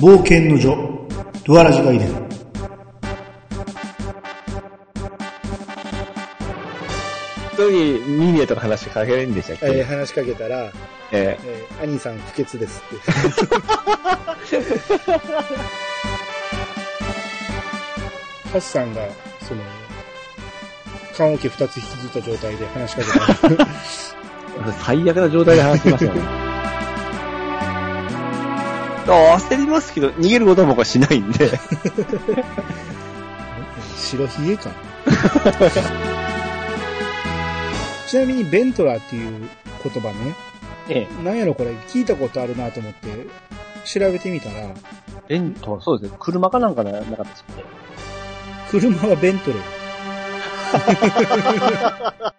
冒険の女、ドアラジがいる。人にミニエとか話しかけれるんでしたっけ？えー話しかけたら、ええー、兄さん不潔ですって。ハッサンが、その、棺桶二つ引きずった状態で話しかけた 最悪な状態で話してましたね。あ焦りますけど、逃げることは僕はしないんで。白ひげか。ちなみにベントラーっていう言葉ね、ええ。なんやろこれ聞いたことあるなと思って調べてみたら、ベント、そうですね。車かなんかななかったですよね。車はベントレー。